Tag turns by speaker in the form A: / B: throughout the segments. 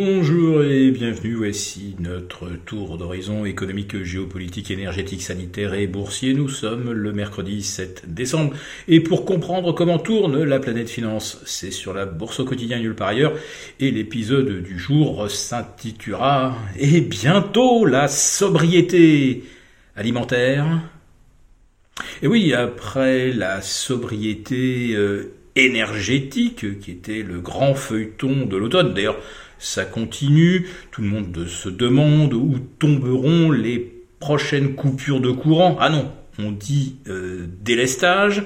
A: Bonjour et bienvenue, voici notre tour d'horizon économique, géopolitique, énergétique, sanitaire et boursier. Nous sommes le mercredi 7 décembre et pour comprendre comment tourne la planète finance, c'est sur la bourse au quotidien nulle part ailleurs et l'épisode du jour s'intitulera Et bientôt la sobriété alimentaire. Et oui, après la sobriété euh, énergétique qui était le grand feuilleton de l'automne, d'ailleurs ça continue, tout le monde se demande où tomberont les prochaines coupures de courant. Ah non, on dit euh, délestage.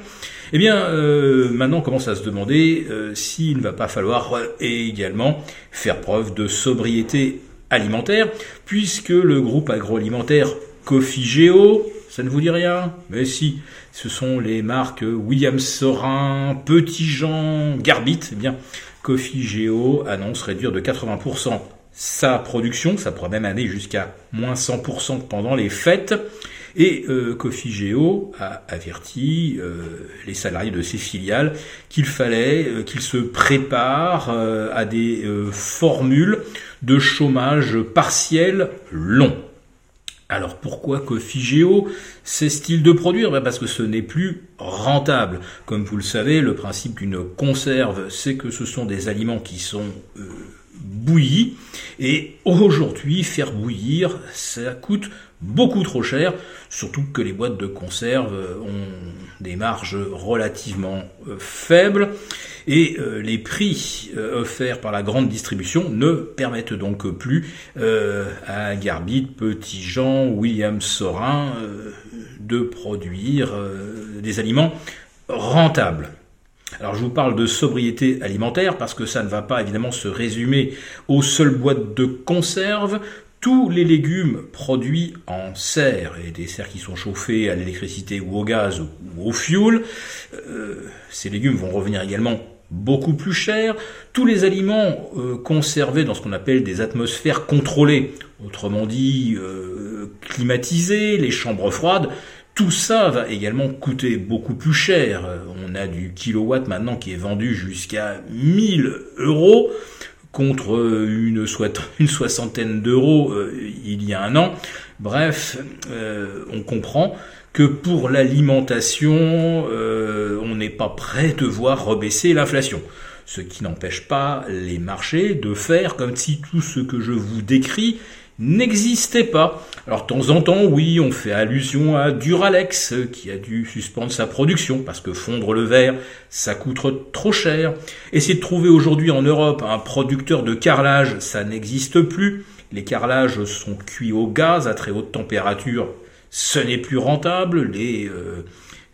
A: Eh bien, euh, maintenant on commence à se demander euh, s'il ne va pas falloir également faire preuve de sobriété alimentaire, puisque le groupe agroalimentaire Cofigeo, ça ne vous dit rien Mais si, ce sont les marques William Sorin, Petit Jean, Garbit, eh bien, Coffee Geo annonce réduire de 80% sa production, ça pourrait même aller jusqu'à moins 100% pendant les fêtes. Et euh, Coffee Geo a averti euh, les salariés de ses filiales qu'il fallait euh, qu'ils se préparent euh, à des formules de chômage partiel long. Alors pourquoi Cofigeo cesse-t-il de produire? Ben Parce que ce n'est plus rentable. Comme vous le savez, le principe d'une conserve, c'est que ce sont des aliments qui sont euh, bouillis. Et aujourd'hui, faire bouillir, ça coûte beaucoup trop cher, surtout que les boîtes de conserve ont des marges relativement euh, faibles et euh, les prix euh, offerts par la grande distribution ne permettent donc plus à Garbit, Petit Jean, William Sorin de produire des aliments rentables. Alors je vous parle de sobriété alimentaire parce que ça ne va pas évidemment se résumer aux seules boîtes de conserve tous les légumes produits en serre et des serres qui sont chauffées à l'électricité ou au gaz ou au fioul, euh, ces légumes vont revenir également beaucoup plus cher. Tous les aliments euh, conservés dans ce qu'on appelle des atmosphères contrôlées, autrement dit euh, climatisées, les chambres froides, tout ça va également coûter beaucoup plus cher. On a du kilowatt maintenant qui est vendu jusqu'à 1000 euros contre une, soixantaine d'euros euh, il y a un an. Bref, euh, on comprend que pour l'alimentation, euh, on n'est pas prêt de voir rebaisser l'inflation. Ce qui n'empêche pas les marchés de faire comme si tout ce que je vous décris n'existait pas. Alors de temps en temps, oui, on fait allusion à Duralex qui a dû suspendre sa production parce que fondre le verre, ça coûte trop cher. Essayer de trouver aujourd'hui en Europe un producteur de carrelage, ça n'existe plus. Les carrelages sont cuits au gaz à très haute température, ce n'est plus rentable. Les euh,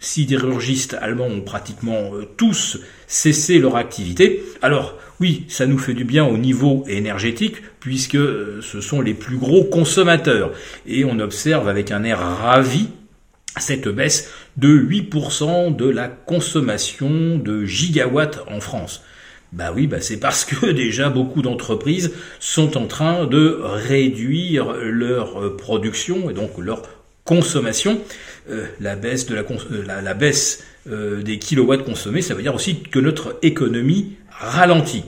A: sidérurgistes allemands ont pratiquement euh, tous cessé leur activité. Alors oui, ça nous fait du bien au niveau énergétique puisque euh, ce sont les plus gros consommateurs. Et on observe avec un air ravi cette baisse de 8% de la consommation de gigawatts en France. Bah oui, bah c'est parce que déjà beaucoup d'entreprises sont en train de réduire leur production et donc leur consommation, euh, euh, la, baisse euh, des kilowatts consommés, ça veut dire aussi que notre économie ralentit.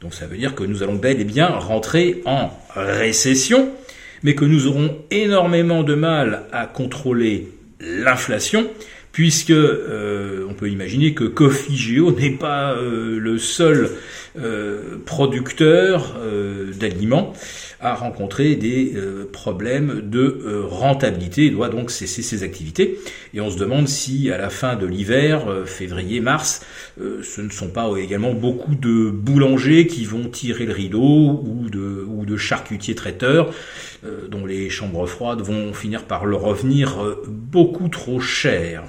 A: Donc ça veut dire que nous allons bel et bien rentrer en récession, mais que nous aurons énormément de mal à contrôler l'inflation, puisque on peut imaginer que Cofigeo n'est pas le seul producteur d'aliments a rencontré des euh, problèmes de euh, rentabilité et doit donc cesser ses activités. Et on se demande si à la fin de l'hiver, euh, février-mars, ce ne sont pas également beaucoup de boulangers qui vont tirer le rideau ou de, ou de charcutiers traiteurs dont les chambres froides vont finir par leur revenir beaucoup trop cher.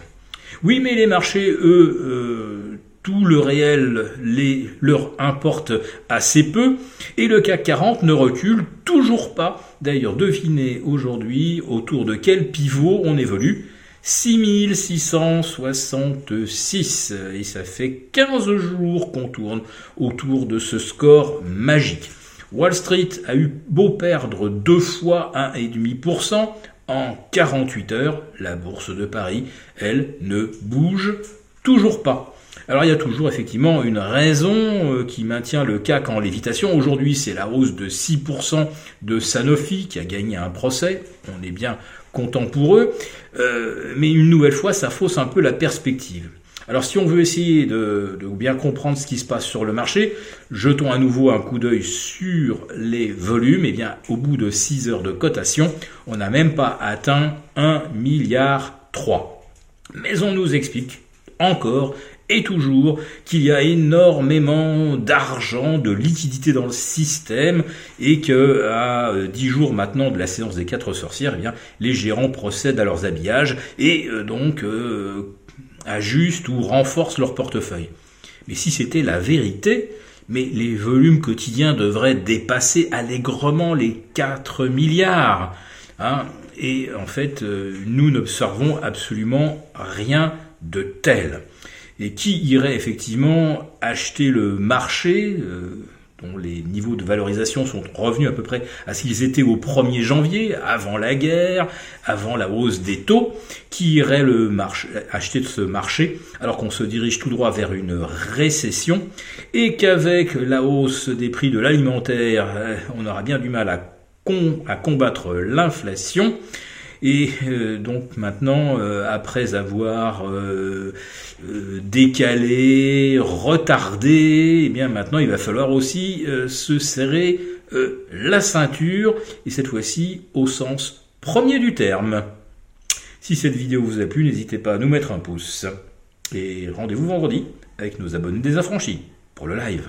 A: Oui, mais les marchés, eux, tout le réel les, leur importe assez peu, et le CAC 40 ne recule toujours pas. D'ailleurs, devinez aujourd'hui autour de quel pivot on évolue. 6666, et ça fait 15 jours qu'on tourne autour de ce score magique. Wall Street a eu beau perdre deux fois 1,5%, en 48 heures, la bourse de Paris, elle, ne bouge toujours pas. Alors il y a toujours effectivement une raison euh, qui maintient le CAC en lévitation. Aujourd'hui c'est la hausse de 6% de Sanofi qui a gagné un procès. On est bien content pour eux. Euh, mais une nouvelle fois ça fausse un peu la perspective. Alors si on veut essayer de, bien comprendre ce qui se passe sur le marché, jetons à nouveau un coup d'œil sur les volumes. Et eh bien au bout de 6 heures de cotation, on n'a même pas atteint 1 milliard 3. Mais on nous explique encore et toujours qu'il y a énormément d'argent, de liquidité dans le système et que à 10 jours maintenant de la séance des quatre sorcières, eh bien, les gérants procèdent à leurs habillages et euh, donc euh, ajustent ou renforcent leur portefeuille. Mais si c'était la vérité, mais les volumes quotidiens devraient dépasser allègrement les 4 milliards. Hein et en fait, euh, nous n'observons absolument rien de tel. Et qui irait effectivement acheter le marché euh, les niveaux de valorisation sont revenus à peu près à ce qu'ils étaient au 1er janvier, avant la guerre, avant la hausse des taux, qui irait acheter de ce marché alors qu'on se dirige tout droit vers une récession et qu'avec la hausse des prix de l'alimentaire, euh, on aura bien du mal à combattre l'inflation. Et euh, donc maintenant, euh, après avoir euh, décalé, retardé, eh bien maintenant il va falloir aussi se serrer la ceinture, et cette fois-ci au sens premier du terme. Si cette vidéo vous a plu, n'hésitez pas à nous mettre un pouce. Et rendez-vous vendredi avec nos abonnés désaffranchis pour le live.